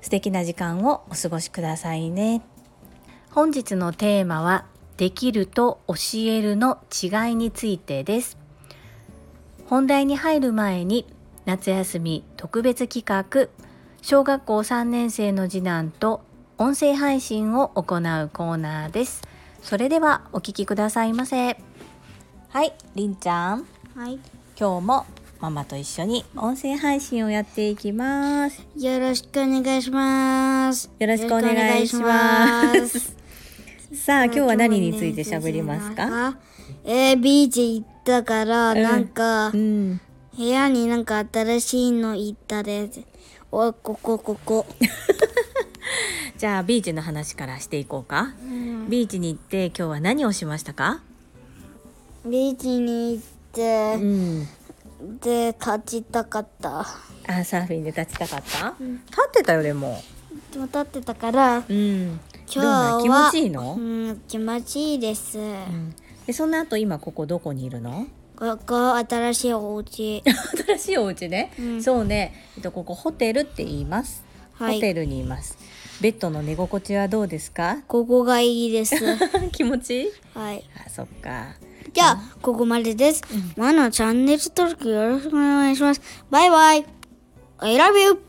素敵な時間をお過ごしくださいね。本日のテーマはできると教えるの違いについてです。本題に入る前に夏休み特別企画。小学校3年生の次男と音声配信を行うコーナーです。それではお聞きくださいませ。はいりんちゃん。はい。今日もママと一緒に音声配信をやっていきます。よろしくお願いします。よろしくお願いします。さあ 今日は何について喋りますか？えー、ビーチ行ったから、うん。なんか、うん。部屋になんか新しいの行ったです。お、ここ、ここ。じゃあビーチの話からしていこうか。うん。ビーチに行って今日は何をしましたか？ビーチに行って、んで、立ちたかった。あサーフィンで立ちたかった、立ってたよでも。でも立ってたから、うん。今日は気持ちいいの、うん、気持ちいいです。うん。でその後今ここどこにいるの？ここ、新しいお家。新しいお家ね、うん。そうね、えっと、ここホテルって言います、はい。ホテルにいます。ベッドの寝心地はどうですか？ここがいいです。気持ちいい？はい。あそっかじゃあ、ここまでです。マのチャンネル登録よろしくお願いします。バイバイ !I love you!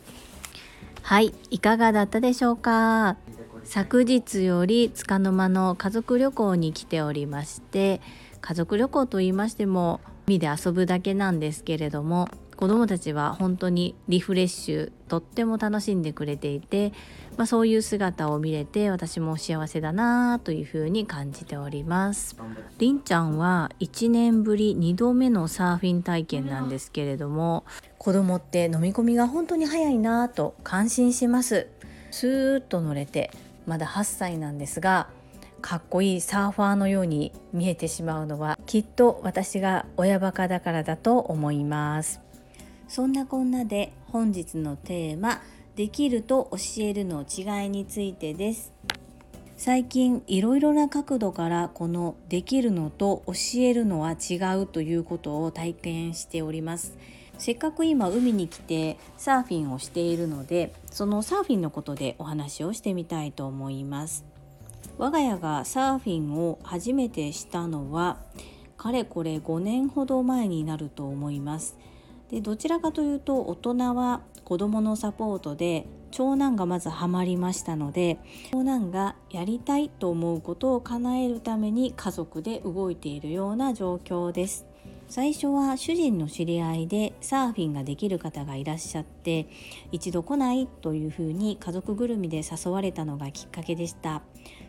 はいいかがだったでしょうか？昨日より束の間の家族旅行に来ておりまして家族旅行と言いましても海で遊ぶだけなんですけれども子どもたちは本当にリフレッシュとっても楽しんでくれていて、まあ、そういう姿を見れて私も幸せだなというふうに感じております。りんちゃんは1年ぶり2度目のサーフィン体験なんですけれども子供って飲み込みが本当に早いなと感心しますスーッと乗れてまだ8歳なんですがかっこいいサーファーのように見えてしまうのはきっと私が親バカだからだと思いますそんなこんなで本日のテーマできると教えるの違いについてです。最近いろいろな角度からこのできるのと教えるのは違うということを体験しております。せっかく今海に来てサーフィンをしているのでそのサーフィンのことでお話をしてみたいと思います。我が家がサーフィンを初めてしたのはかれこれ5年ほど前になると思います。でどちらかというと大人は子どものサポートで長男がまずハマりましたので長男がやりたいと思うことを叶えるために家族で動いているような状況です。最初は主人の知り合いでサーフィンができる方がいらっしゃって一度来ないというふうに家族ぐるみで誘われたのがきっかけでした。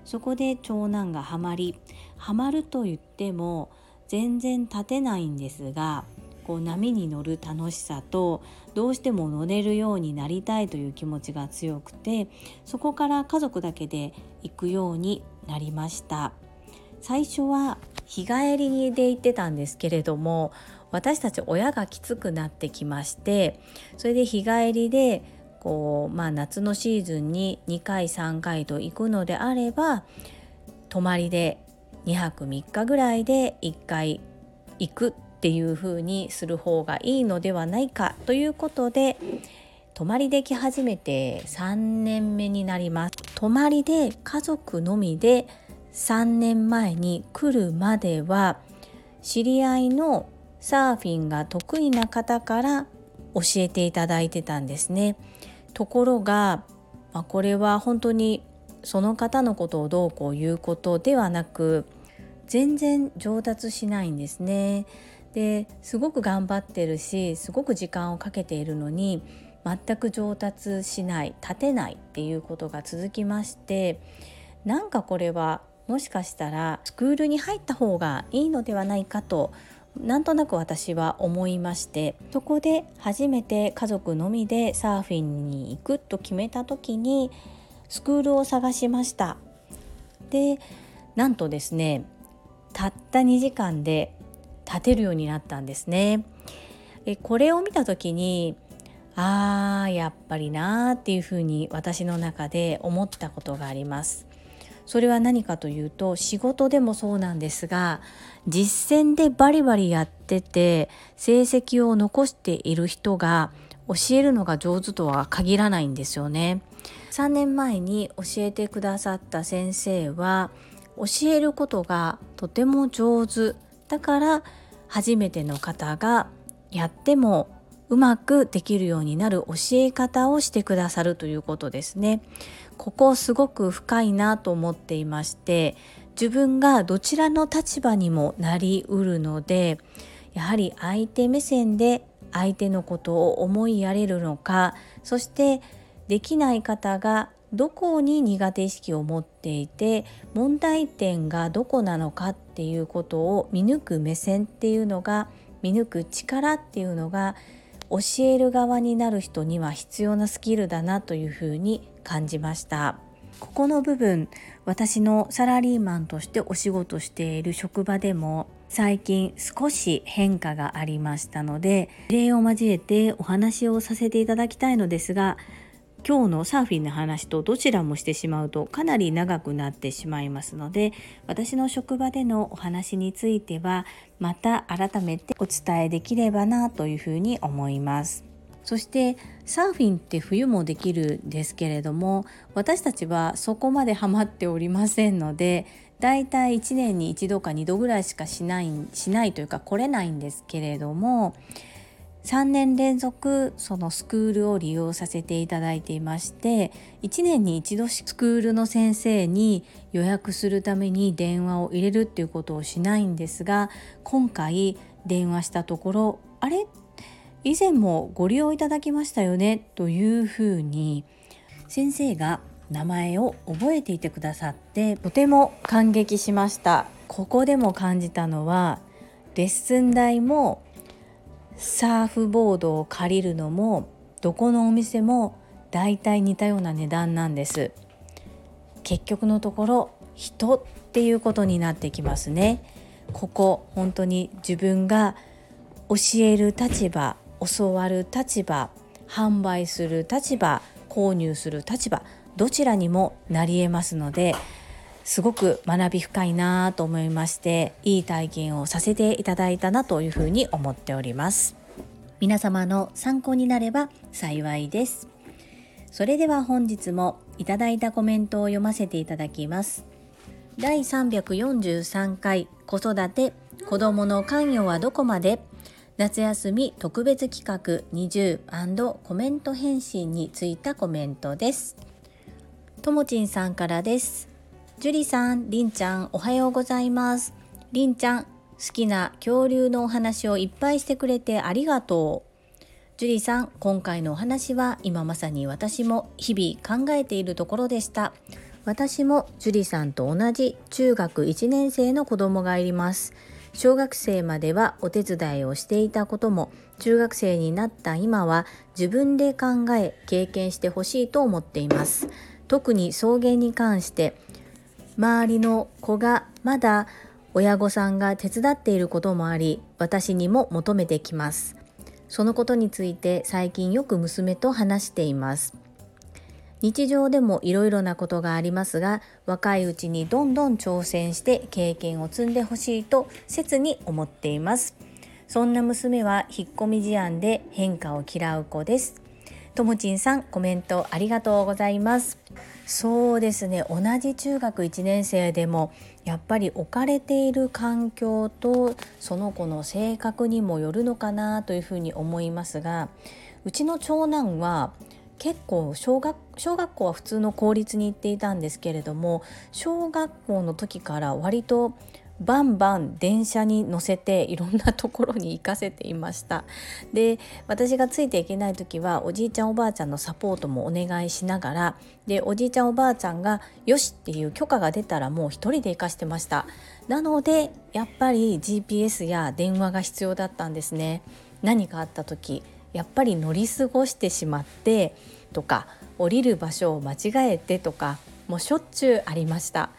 そこで長男がハマりハマると言っても全然立てないんですがこう波に乗る楽しさとどうしても乗れるようになりたいという気持ちが強くてそこから家族だけで行くようになりました。最初は日帰りで行ってたんですけれども私たち親がきつくなってきましてそれで日帰りでこう、まあ、夏のシーズンに2回3回と行くのであれば泊まりで2泊3日ぐらいで1回行くっていう風にする方がいいのではないかということで泊まりで来始めて3年目になります。泊まりで家族のみで3年前に来るまでは知り合いのサーフィンが得意な方から教えていただいてたんですね。ところが、まあ、これは本当にその方のことをどうこう言うことではなく全然上達しないんですね。ですごく頑張ってるしすごく時間をかけているのに全く上達しない立てないっていうことが続きましてなんかこれはもしかしたらスクールに入った方がいいのではないかとなんとなく私は思いましてそこで初めて家族のみでサーフィンに行くと決めた時にスクールを探しました。でなんとですねたった2時間で立てるようになったんですね。えこれを見た時にあーやっぱりなーっていうふうに私の中で思ったことがあります。それは何かというと仕事でもそうなんですが実践でバリバリやってて成績を残している人が教えるのが上手とは限らないんですよね。3年前に教えてくださった先生は教えることがとても上手。だから初めての方がやってもうまくできるようになる教え方をしてくださるということですね。ここすごく深いなと思っていまして自分がどちらの立場にもなりうるのでやはり相手目線で相手のことを思いやれるのかそしてできない方がどこに苦手意識を持っていて問題点がどこなのかっていうことを見抜く目線っていうのが見抜く力っていうのが教える側になる人には必要なスキルだなというふうに感じました。ここの部分私のサラリーマンとしてお仕事している職場でも最近少し変化がありましたので例を交えてお話をさせていただきたいのですが今日のサーフィンの話とどちらもしてしまうとかなり長くなってしまいますので私の職場でのお話についてはまた改めてお伝えできればなというふうに思います。そしてサーフィンって冬もできるんですけれども私たちはそこまでハマっておりませんのでだいたい1年に1度か2度ぐらいしかしないしないというか来れないんですけれども3年連続そのスクールを利用させていただいていまして1年に1度スクールの先生に予約するために電話を入れるっていうことをしないんですが今回電話したところあれ？以前もご利用いただきましたよね？というふうに先生が名前を覚えていてくださってとても感激しました。ここでも感じたのはレッスン代もサーフボードを借りるのもどこのお店も大体似たような値段なんです。結局のところ人っていうことになってきますね。ここ本当に自分が教える立場教わる立場販売する立場購入する立場どちらにもなりえますのですごく学び深いなと思いましていい体験をさせていただいたなというふうに思っております。皆様の参考になれば幸いです。それでは本日もいただいたコメントを読ませていただきます。第343回子育て子どもの関与はどこまで？夏休み特別企画20コメント返信についたコメントです。ともちんさんからです。ジュリさん、りんちゃん、おはようございます。りんちゃん、好きな恐竜のお話をいっぱいしてくれてありがとう。ジュリさん、今回のお話は今まさに私も日々考えているところでした。私もジュリさんと同じ中学1年生の子供がいます。小学生まではお手伝いをしていたことも中学生になった今は自分で考え経験してほしいと思っています特に送迎に関して周りの子がまだ親御さんが手伝っていることもあり私にも求めてきます。そのことについて最近よく娘と話しています。日常でもいろいろなことがありますが若いうちにどんどん挑戦して経験を積んでほしいと切に思っています。そんな娘は引っ込み思案で変化を嫌う子です。ともちんさんコメントありがとうございます。そうですね。同じ中学1年生でもやっぱり置かれている環境とその子の性格にもよるのかなというふうに思いますがうちの長男は結構小学小学校は普通の公立に行っていたんですけれども小学校の時から割とバンバン電車に乗せていろんなところに行かせていました。で私がついていけない時はおじいちゃんおばあちゃんのサポートもお願いしながらでおじいちゃんおばあちゃんがよしっていう許可が出たらもう一人で行かしてました。なのでやっぱり GPS や電話が必要だったんですね。何かあった時やっぱり乗り過ごしてしまってとか降りる場所を間違えてとかもうしょっちゅうありました。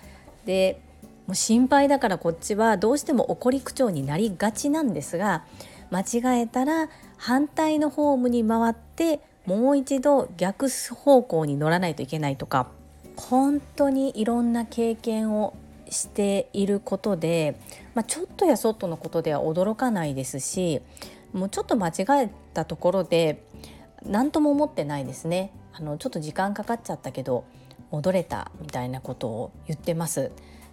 でもう心配だからこっちはどうしても怒り口調になりがちなんですが間違えたら反対のホームに回ってもう一度逆方向に乗らないといけないとか本当にいろんな経験をしていることで、まあ、ちょっとやそっとのことでは驚かないですしもうちょっと間違えたところで何とも思ってないですね。あのちょっと時間かかっちゃったけど戻れたみたいなことを言ってます。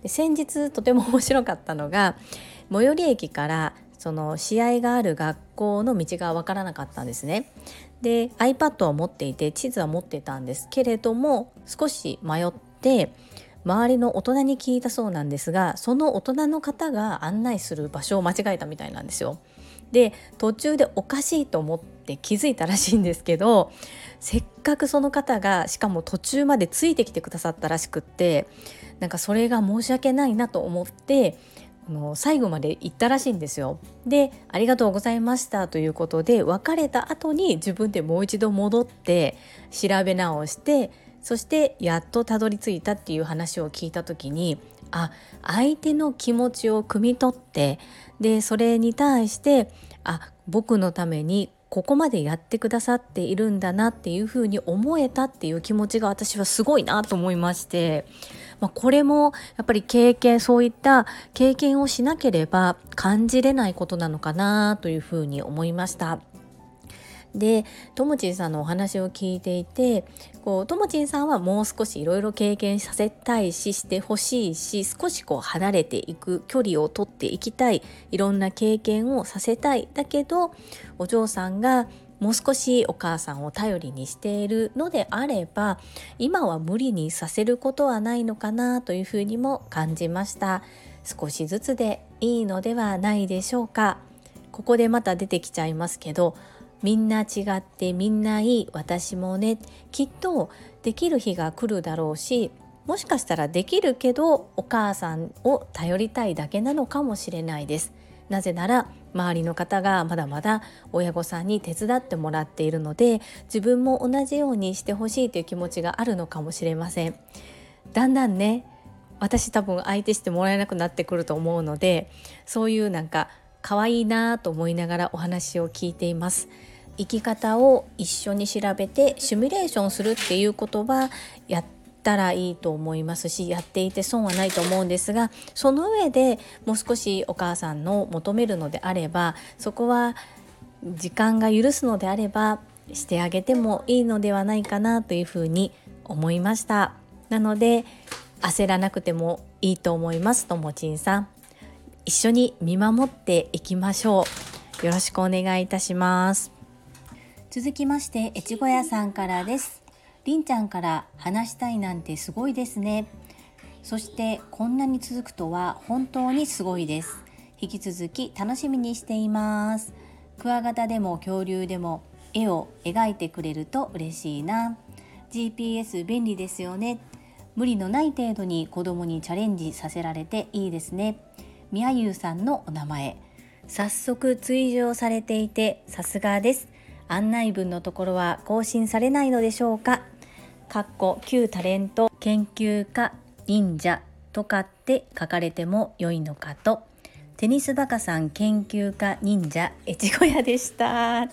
先日とても面白かったのが 最寄り駅からその試合がある学校の道が分からなかったんですねで iPad を持っていて地図は持ってたんですけれども少し迷って周りの大人に聞いたそうなんですがその大人の方が案内する場所を間違えたみたいなんですよ。で途中でおかしいと思って気づいたらしいんですけどせっかくその方がしかも途中までついてきてくださったらしくってなんかそれが申し訳ないなと思っての最後まで行ったらしいんですよ。で「ありがとうございました」ということで別れた後に自分でもう一度戻って調べ直してそしてやっとたどり着いたっていう話を聞いた時にあ相手の気持ちを汲み取ってでそれに対してあ僕のためにここまでやってくださっているんだなっていうふうに思えたっていう気持ちが私はすごいなと思いましてまあ、これもやっぱり経験そういった経験をしなければ感じれないことなのかなというふうに思いました。でともちんさんのお話を聞いていてこうともちんさんはもう少しいろいろ経験させたいししてほしいし少しこう離れていく距離を取っていきたいいろんな経験をさせたいだけどお嬢さんがもう少しお母さんを頼りにしているのであれば今は無理にさせることはないのかなというふうにも感じました。少しずつでいいのではないでしょうか。ここでまた出てきちゃいますけどみんな違ってみんないい私もねきっとできる日が来るだろうしもしかしたらできるけどお母さんを頼りたいだけなのかもしれないです。なぜなら周りの方がまだまだ親御さんに手伝ってもらっているので自分も同じようにしてほしいという気持ちがあるのかもしれません。だんだんね私多分相手してもらえなくなってくると思うのでそういうなんか可愛いなと思いながらお話を聞いています。生き方を一緒に調べてシミュレーションするっていうことはやったらいいと思いますしやっていて損はないと思うんですがその上でもう少しお母さんの求めるのであればそこは時間が許すのであればしてあげてもいいのではないかなというふうに思いました。なので焦らなくてもいいと思います。ともちんさん。一緒に見守っていきましょう。よろしくお願いいたします。続きまして越後屋さんからです。りんちゃんから話したいなんてすごいですね。そしてこんなに続くとは本当にすごいです。引き続き楽しみにしています。クワガタでも恐竜でも絵を描いてくれると嬉しいな。GPS 便利ですよね。無理のない程度に子供にチャレンジさせられていいですね。みやゆうさんのお名前。早速追従されていてさすがです。案内文のところは更新されないのでしょうか。かっこ旧タレント研究家忍者とかって書かれても良いのかと。テニスバカさん研究家忍者越後屋でした。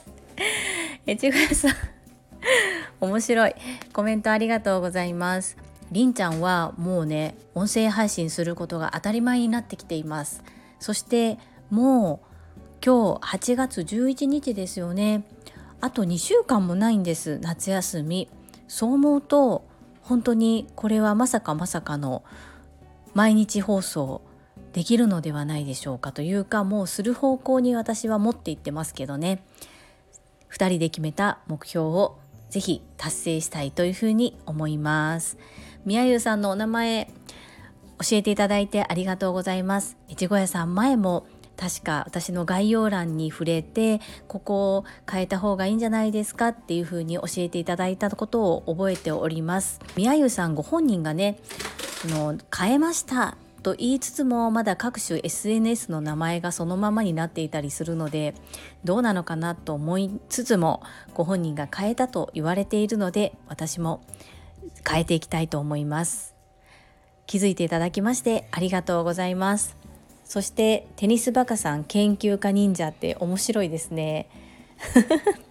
越後屋さん。面白い。コメントありがとうございます。りんちゃんはもうね音声配信することが当たり前になってきています。そしてもう今日8月11日ですよね。あと2週間もないんです夏休み。そう思うと本当にこれはまさかまさかの毎日放送できるのではないでしょうかというかもうする方向に私は持っていってますけどね。2人で決めた目標をぜひ達成したいというふうに思います。宮優さんのお名前教えていただいてありがとうございます。越後屋さん前も確か私の概要欄に触れてここを変えた方がいいんじゃないですかっていうふうに教えていただいたことを覚えております。宮優さんご本人がねの変えましたと言いつつもまだ各種 SNS の名前がそのままになっていたりするのでどうなのかなと思いつつもご本人が変えたと言われているので私も変えていきたいと思います。気づいていただきましてありがとうございます。そしてテニスバカさん研究家忍者って面白いですね。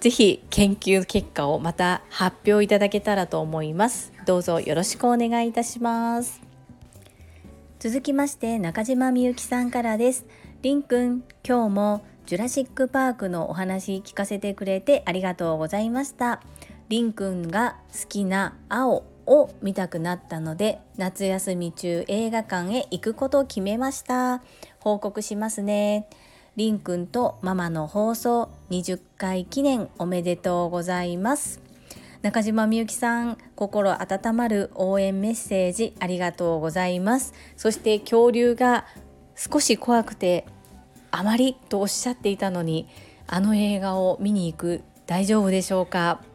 ぜひ研究結果をまた発表いただけたらと思います。どうぞよろしくお願いいたします。続きまして中島みゆきさんからです。りんくん今日もジュラシックパークのお話聞かせてくれてありがとうございました。りんくんが好きな青を見たくなったので夏休み中映画館へ行くことを決めました。報告しますね。りんくんとママの放送20回記念おめでとうございます。中島みゆきさん心温まる応援メッセージありがとうございます。そして恐竜が少し怖くてあまりとおっしゃっていたのにあの映画を見に行く大丈夫でしょうか？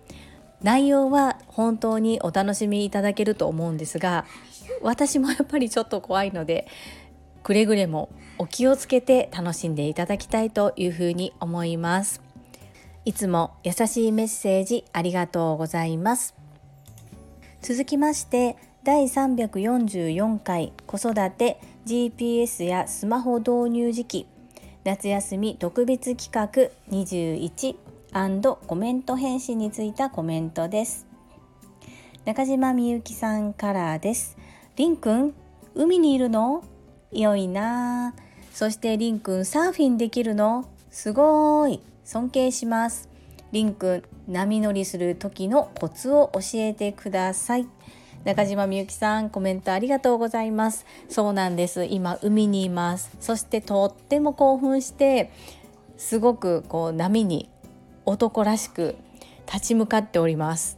内容は本当にお楽しみいただけると思うんですが私もやっぱりちょっと怖いのでくれぐれもお気をつけて楽しんでいただきたいというふうに思います。いつも優しいメッセージありがとうございます。続きまして第344回子育て GPS やスマホ導入時期夏休み特別企画21コメント返信についたコメントです。中島みゆきさんからです。りんくん海にいるの？良いな。そしてりんくんサーフィンできるの？すごい。尊敬します。りんくん波乗りする時のコツを教えてください。中島みゆきさんコメントありがとうございます。そうなんです。今海にいます。そしてとっても興奮してすごくこう波に男らしく立ち向かっております。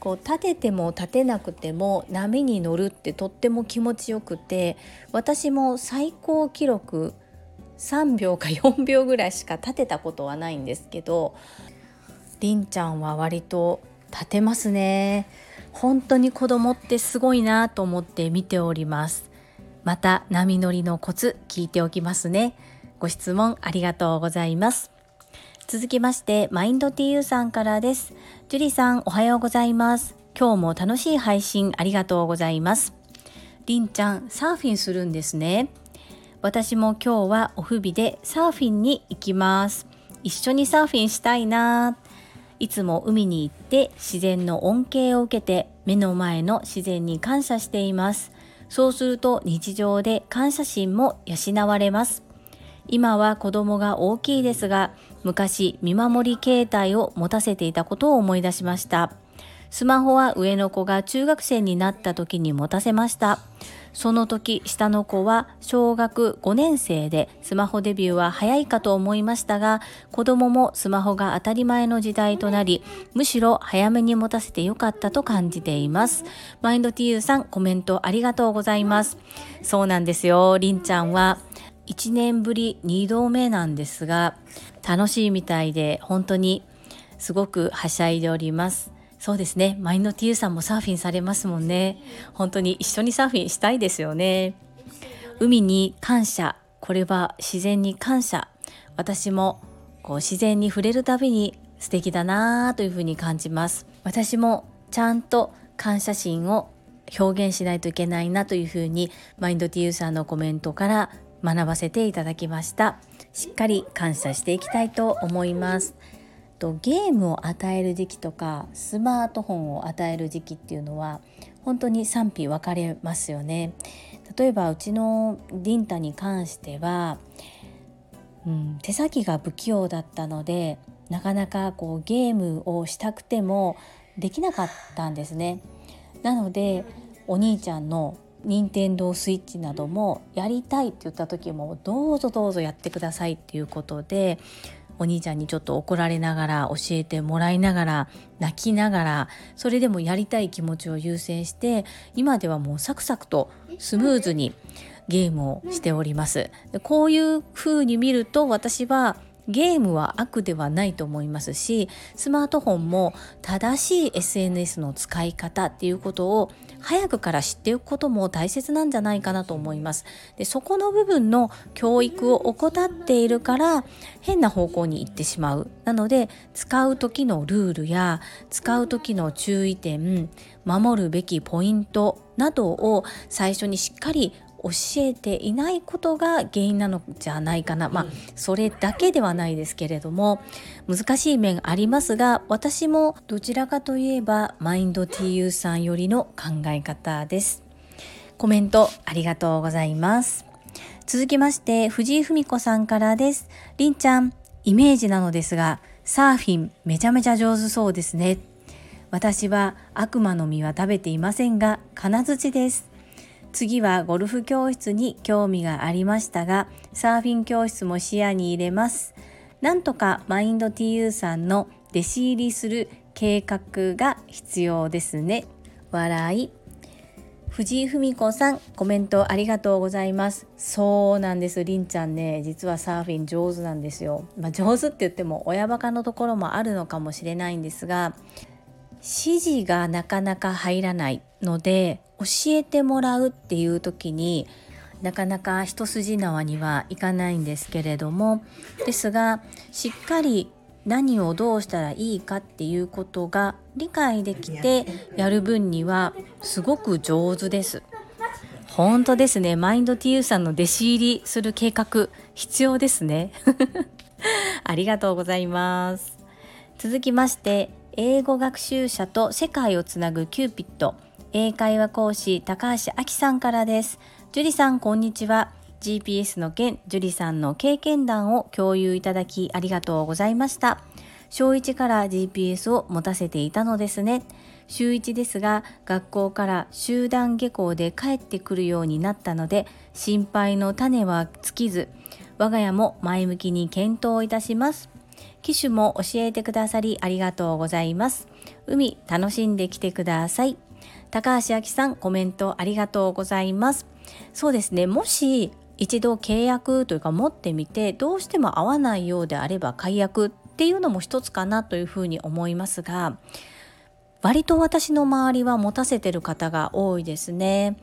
こう立てても立てなくても波に乗るってとっても気持ちよくて私も最高記録3秒か4秒ぐらいしか立てたことはないんですけどりんちゃんは割と立てますね。本当に子供ってすごいなと思って見ております。また波乗りのコツ聞いておきますね。ご質問ありがとうございます。続きましてマインド TU さんからです。ジュリさんおはようございます。今日も楽しい配信ありがとうございます。りんちゃんサーフィンするんですね。私も今日はオフ日でサーフィンに行きます。一緒にサーフィンしたいな。いつも海に行って自然の恩恵を受けて目の前の自然に感謝しています。そうすると日常で感謝心も養われます。今は子供が大きいですが昔見守り携帯を持たせていたことを思い出しました。スマホは上の子が中学生になった時に持たせました。その時下の子は小学5年生でスマホデビューは早いかと思いましたが子供もスマホが当たり前の時代となりむしろ早めに持たせてよかったと感じています。マインド TU さんコメントありがとうございます。そうなんですよ。りんちゃんは1年ぶり2度目なんですが楽しいみたいで本当にすごくはしゃいでおります。そうですね。マインド TU さんもサーフィンされますもんね。本当に一緒にサーフィンしたいですよね。海に感謝。これは自然に感謝。私もこう自然に触れるたびに素敵だなというふうに感じます。私もちゃんと感謝心を表現しないといけないなというふうにマインド TU さんのコメントから学ばせていただきました。しっかり感謝していきたいと思います。とゲームを与える時期とかスマートフォンを与える時期っていうのは本当に賛否分かれますよね。例えばうちのリンタに関しては、うん、手先が不器用だったのでなかなかこうゲームをしたくてもできなかったんですね。なのでお兄ちゃんの任天堂スイッチなどもやりたいって言った時もどうぞどうぞやってくださいっていうことでお兄ちゃんにちょっと怒られながら教えてもらいながら泣きながらそれでもやりたい気持ちを優先して今ではもうサクサクとスムーズにゲームをしております。こういう風に見ると私はゲームは悪ではないと思いますしスマートフォンも正しい SNS の使い方っていうことを早くから知っておくことも大切なんじゃないかなと思います。でそこの部分の教育を怠っているから変な方向に行ってしまう。なので使う時のルールや使う時の注意点守るべきポイントなどを最初にしっかり教えていないことが原因なのじゃないかな。まあそれだけではないですけれども難しい面ありますが私もどちらかといえばマインド TU さんよりの考え方です。コメントありがとうございます。続きまして藤井文子さんからです。りんちゃんイメージなのですがサーフィンめちゃめちゃ上手そうですね。私は悪魔の実は食べていませんが金槌です次はゴルフ教室に興味がありましたがサーフィン教室も視野に入れます。なんとかマインド TU さんの弟子入りする計画が必要ですね。笑い。藤井文子さんコメントありがとうございます。そうなんです。りんちゃんね実はサーフィン上手なんですよ。まあ、上手って言っても親バカのところもあるのかもしれないんですが指示がなかなか入らないので教えてもらうっていう時になかなか一筋縄にはいかないんですけれどもですがしっかり何をどうしたらいいかっていうことが理解できてやる分にはすごく上手です。本当ですね。マインド TU さんの弟子入りする計画必要ですね。ありがとうございます。続きまして、英語学習者と世界をつなぐキューピット英会話講師高橋明さんからです。樹里さん、こんにちは。GPS の件、樹里さんの経験談を共有いただきありがとうございました。小1から GPS を持たせていたのですね。週1ですが、学校から集団下校で帰ってくるようになったので、心配の種は尽きず、我が家も前向きに検討いたします。機種も教えてくださりありがとうございます。海楽しんできてください。高橋明さん、コメントありがとうございます。そうですね、もし一度契約というか持ってみて、どうしても合わないようであれば解約っていうのも一つかなというふうに思いますが、割と私の周りは持たせてる方が多いですね。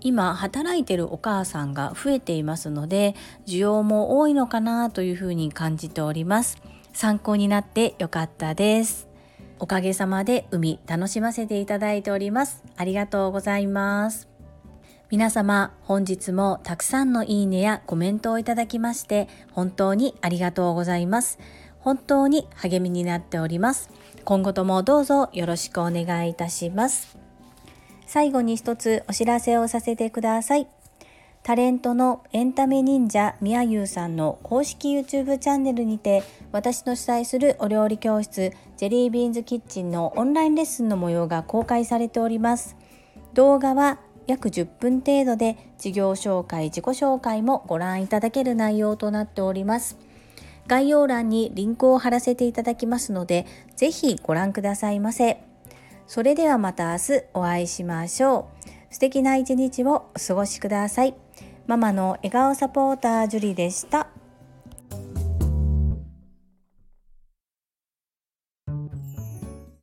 今働いてるお母さんが増えていますので需要も多いのかなというふうに感じております参考になってよかったですおかげさまで海楽しませていただいております。ありがとうございます。皆様、本日もたくさんのいいねやコメントをいただきまして、本当にありがとうございます。本当に励みになっております。今後ともどうぞよろしくお願いいたします。最後に一つお知らせをさせてください。タレントのエンタメ忍者みやゆうさんの公式 YouTube チャンネルにて私の主催するお料理教室ジェリービーンズキッチンのオンラインレッスンの模様が公開されております動画は約10分程度で事業紹介自己紹介もご覧いただける内容となっております概要欄にリンクを貼らせていただきますのでぜひご覧くださいませそれではまた明日お会いしましょう素敵な一日をお過ごしください。ママの笑顔サポータージュリでした。